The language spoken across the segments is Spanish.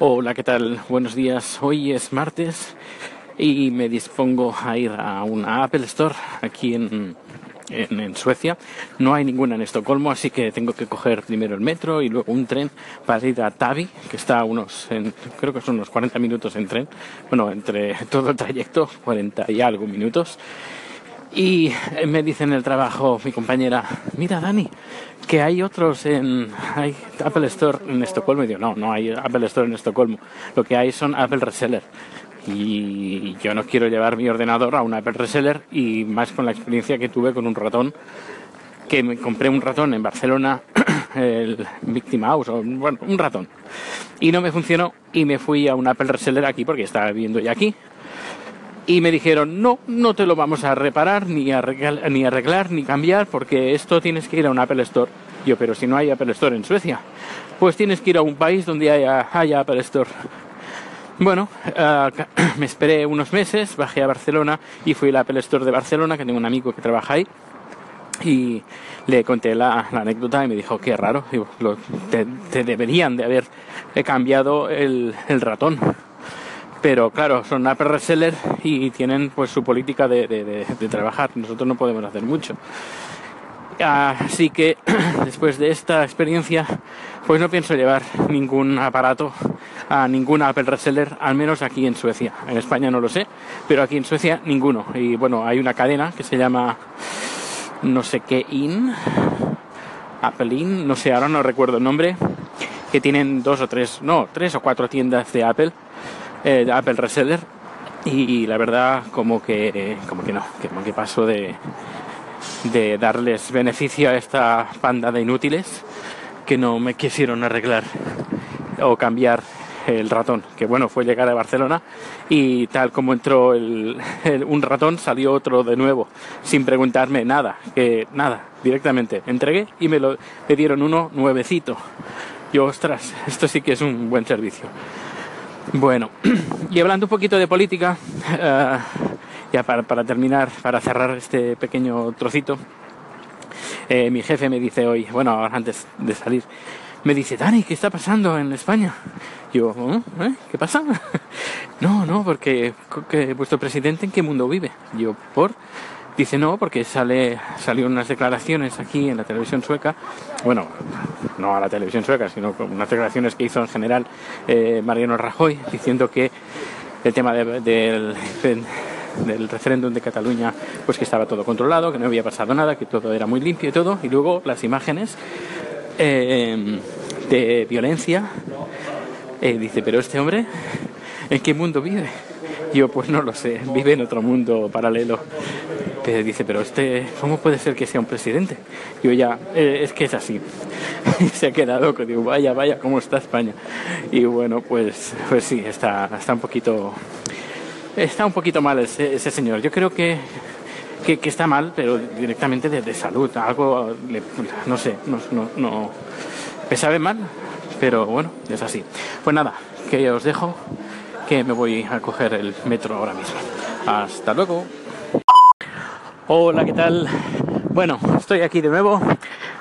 Hola, ¿qué tal? Buenos días. Hoy es martes y me dispongo a ir a una Apple Store aquí en, en, Suecia. No hay ninguna en Estocolmo, así que tengo que coger primero el metro y luego un tren para ir a Tavi, que está unos, creo que son unos 40 minutos en tren. Bueno, entre todo el trayecto, 40 y algo minutos. Y me dice en el trabajo mi compañera, mira Dani, que hay otros en hay Apple Store en Estocolmo. Y digo, no, no hay Apple Store en Estocolmo. Lo que hay son Apple Reseller. Y yo no quiero llevar mi ordenador a un Apple Reseller y más con la experiencia que tuve con un ratón que me compré un ratón en Barcelona, el Victim House, o, bueno, un ratón. Y no me funcionó y me fui a un Apple Reseller aquí porque estaba viviendo ya aquí y me dijeron, no, no te lo vamos a reparar, ni arreglar, ni arreglar, ni cambiar, porque esto tienes que ir a un Apple Store. Yo, pero si no hay Apple Store en Suecia, pues tienes que ir a un país donde haya, haya Apple Store. Bueno, eh, me esperé unos meses, bajé a Barcelona y fui al Apple Store de Barcelona, que tengo un amigo que trabaja ahí, y le conté la, anécdota y me dijo, qué raro, te, deberían de haber cambiado el ratón pero claro, son Apple reseller y tienen pues su política de, trabajar. Nosotros no podemos hacer mucho. Así que después de esta experiencia, pues no pienso llevar ningún aparato a ningún Apple reseller, al menos aquí en Suecia. En España no lo sé, pero aquí en Suecia ninguno. Y bueno, hay una cadena que se llama no sé qué In, Apple In, no sé, ahora no recuerdo el nombre, que tienen dos o tres, no, tres o cuatro tiendas de Apple eh, Apple Reseller y, la verdad como que como que no, como que paso de, de darles beneficio a esta panda de inútiles que no me quisieron arreglar o cambiar el ratón, que bueno, fue llegar a Barcelona y tal como entró un ratón salió otro de nuevo, sin preguntarme nada, que nada, directamente entregué y me lo me dieron uno nuevecito. Yo, ostras, esto sí que es un buen servicio. Bueno, y hablando un poquito de política, eh, ya para, terminar, para cerrar este pequeño trocito, eh, mi jefe me dice hoy, bueno, antes de salir, me dice, Dani, ¿qué está pasando en España? Yo, ¿Eh? ¿eh? ¿qué pasa? no, no, porque vuestro presidente en qué mundo vive. Yo, ¿por? Dice no, porque sale, salieron unas declaraciones aquí en la televisión sueca, bueno, no a la televisión sueca, sino unas declaraciones que hizo en general eh, Mariano Rajoy, diciendo que el tema del, del referéndum de Cataluña, pues que estaba todo controlado, que no había pasado nada, que todo era muy limpio y todo, y luego las imágenes eh, de violencia, eh, dice, pero este hombre, ¿en qué mundo vive? Yo pues no lo sé, vive en otro mundo paralelo dice, pero este, ¿cómo puede ser que sea un presidente? Yo ya, eh, es que es así. y se ha quedado que digo, vaya, vaya, ¿cómo está España? Y bueno, pues, pues sí, está, está un poquito, está un poquito mal ese, señor. Yo creo que, que, está mal, pero directamente de, salud, algo, no sé, no, no, no, me sabe mal, pero bueno, es así. Pues nada, que os dejo, que me voy a coger el metro ahora mismo. Hasta luego. Hola, ¿qué tal? Bueno, estoy aquí de nuevo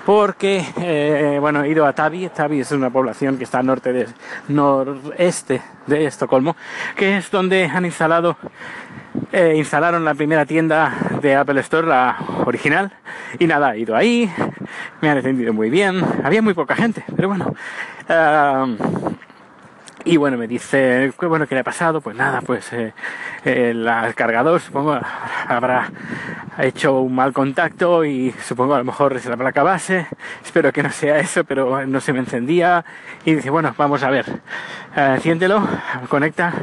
porque, eh, bueno, he ido a Tavi. Tavi es una población que está al norte de, noreste de Estocolmo, que es donde han instalado, eh, instalaron la primera tienda de Apple Store, la original. Y nada, he ido ahí, me han atendido muy bien. Había muy poca gente, pero bueno. Ah, y bueno, me dice, ¿qué bueno que le ha pasado? Pues nada, pues eh, el cargador supongo habrá hecho un mal contacto y supongo a lo mejor es la placa base. Espero que no sea eso, pero no se me encendía. Y dice, bueno, vamos a ver, uh, enciéndelo, conecta.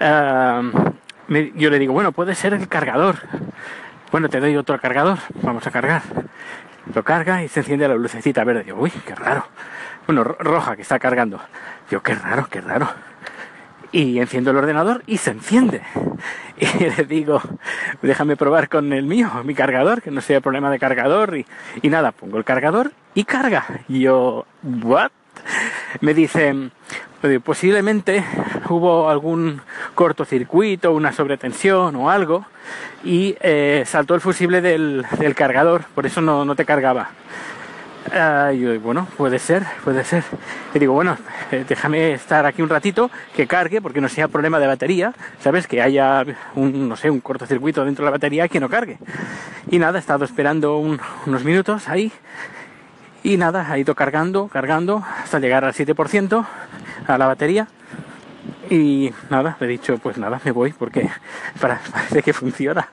yo le digo, bueno, puede ser el cargador. Bueno, te doy otro cargador, vamos a cargar. Lo carga y se enciende la lucecita verde. Digo, uy, qué raro. Bueno, roja que está cargando. Yo, qué raro, qué raro. Y enciendo el ordenador y se enciende. Y le digo, déjame probar con el mío, mi cargador, que no sea problema de cargador. Y, y nada, pongo el cargador y carga. Y yo, ¿what? Me dice, posiblemente hubo algún cortocircuito, una sobretensión o algo, y eh, saltó el fusible del, del, cargador, por eso no, no te cargaba. Ah, y bueno, puede ser, puede ser. Y digo, bueno, eh, déjame estar aquí un ratito, que cargue, porque no sea problema de batería, ¿sabes? Que haya un, no sé, un cortocircuito dentro de la batería que no cargue. Y nada, he estado esperando unos minutos ahí. Y nada, ha ido cargando, cargando, hasta llegar al 7% a la batería. Y nada, le he dicho, pues nada, me voy, porque parece que funciona.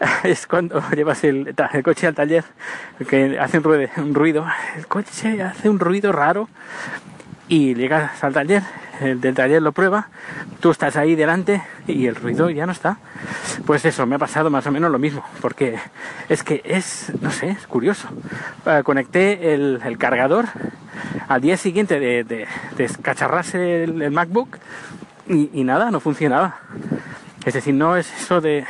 es cuando llevas el, coche al taller que hace un ruido, el coche hace un ruido raro y llegas al taller, el del taller lo prueba, tú estás ahí delante y el ruido ya no está. Pues eso, me ha pasado más o menos lo mismo, porque es que es, no sé, es curioso. Eh, conecté el, cargador al día siguiente de, descacharrarse el, MacBook y nada, no funcionaba. Es decir, no es eso de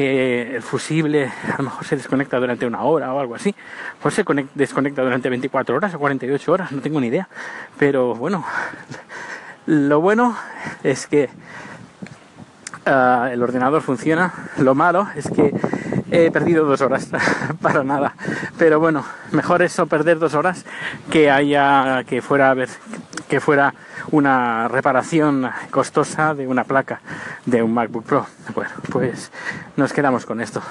el fusible a lo mejor se desconecta durante una hora o algo así, pues se desconecta durante 24 horas o 48 horas, no tengo ni idea. Pero bueno, lo bueno es que ah, el ordenador funciona, lo malo es que he perdido dos horas para nada. Pero bueno, mejor eso perder dos horas que haya que fuera a ver que fuera una reparación costosa de una placa de un MacBook Pro. Bueno, pues nos quedamos con esto.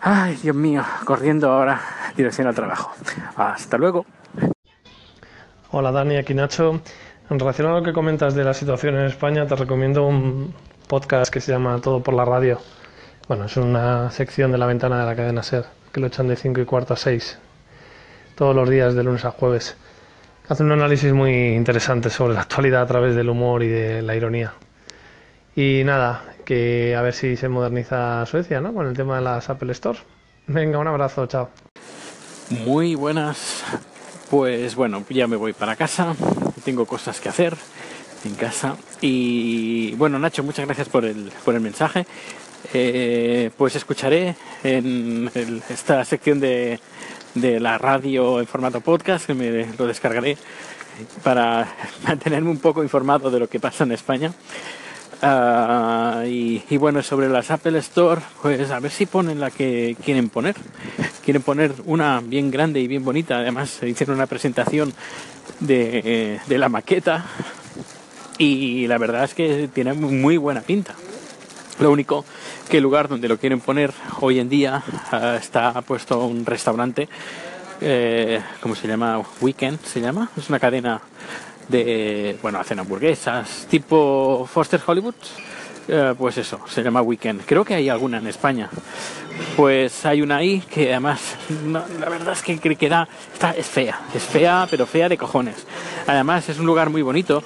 Ay, Dios mío, corriendo ahora dirección al trabajo. Hasta luego. Hola Dani, aquí Nacho. En relación a lo que comentas de la situación en España, te recomiendo un podcast que se llama Todo por la Radio. Bueno, es una sección de la ventana de la cadena SER, que lo echan de 5 y cuarto a 6, todos los días de lunes a jueves. Hace un análisis muy interesante sobre la actualidad a través del humor y de la ironía. Y nada, que a ver si se moderniza Suecia, ¿no? Con el tema de las Apple Store. Venga, un abrazo, chao. Muy buenas. Pues bueno, ya me voy para casa. Tengo cosas que hacer en casa. Y bueno, Nacho, muchas gracias por el, por el mensaje. Eh, pues escucharé en esta sección de de la radio en formato podcast, que me lo descargaré para mantenerme un poco informado de lo que pasa en España. Ah, y, bueno, sobre las Apple Store, pues a ver si ponen la que quieren poner. Quieren poner una bien grande y bien bonita. Además, hicieron una presentación de, de la maqueta y la verdad es que tiene muy buena pinta. Lo único que el lugar donde lo quieren poner hoy en día eh, está puesto un restaurante, eh, ¿cómo se llama? Weekend se llama. Es una cadena de, bueno, hacen hamburguesas, tipo Foster Hollywood. Eh, pues eso, se llama Weekend. Creo que hay alguna en España. Pues hay una ahí que además, la verdad es que queda, está, es fea, es fea, pero fea de cojones. Además es un lugar muy bonito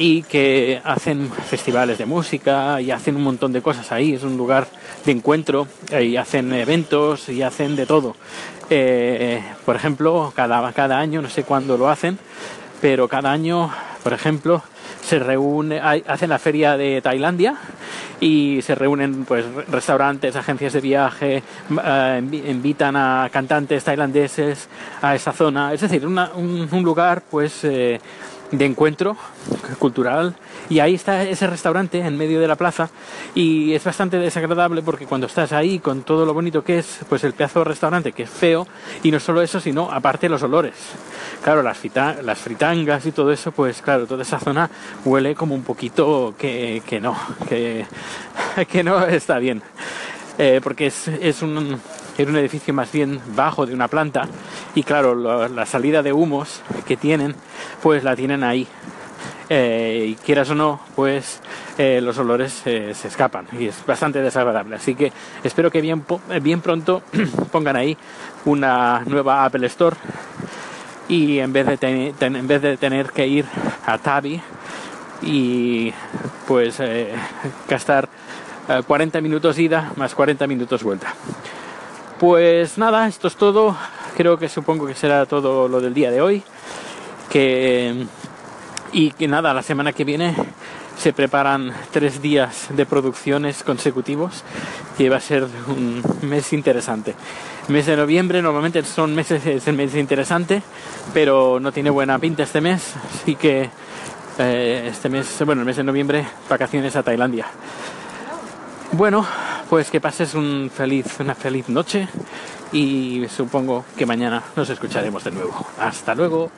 y que hacen festivales de música y hacen un montón de cosas ahí. Es un lugar de encuentro y hacen eventos y hacen de todo. Eh, por ejemplo, cada, cada año, no sé cuándo lo hacen, pero cada año, por ejemplo, se reúne, hacen la feria de Tailandia y se reúnen pues restaurantes, agencias de viaje, eh, invitan a cantantes tailandeses a esa zona, es decir, un, lugar pues eh, de encuentro cultural. Y ahí está ese restaurante en medio de la plaza. Y es bastante desagradable porque cuando estás ahí con todo lo bonito que es pues el pedazo de restaurante que es feo y no solo eso sino aparte los olores. Claro las, las fritangas y todo eso pues claro toda esa zona huele como un poquito que, que no que, que no está bien. Eh, porque es, es un era un edificio más bien bajo de una planta y claro, la salida de humos que tienen, pues la tienen ahí. Eh, y quieras o no, pues eh, los olores eh, se escapan y es bastante desagradable. Así que espero que bien, bien pronto pongan ahí una nueva Apple Store y en vez de, en vez de tener que ir a Tabi y pues gastar 40 minutos ida más 40 minutos vuelta. Pues nada, esto es todo. Creo que supongo que será todo lo del día de hoy. Que, y que nada, la semana que viene se preparan tres días de producciones consecutivos que va a ser un mes interesante. Mes de noviembre normalmente son meses, es el mes interesante, pero no tiene buena pinta este mes, así que eh, este mes, bueno, el mes de noviembre, vacaciones a Tailandia. Bueno, pues que pases una feliz noche y supongo que mañana nos escucharemos de nuevo. Hasta luego.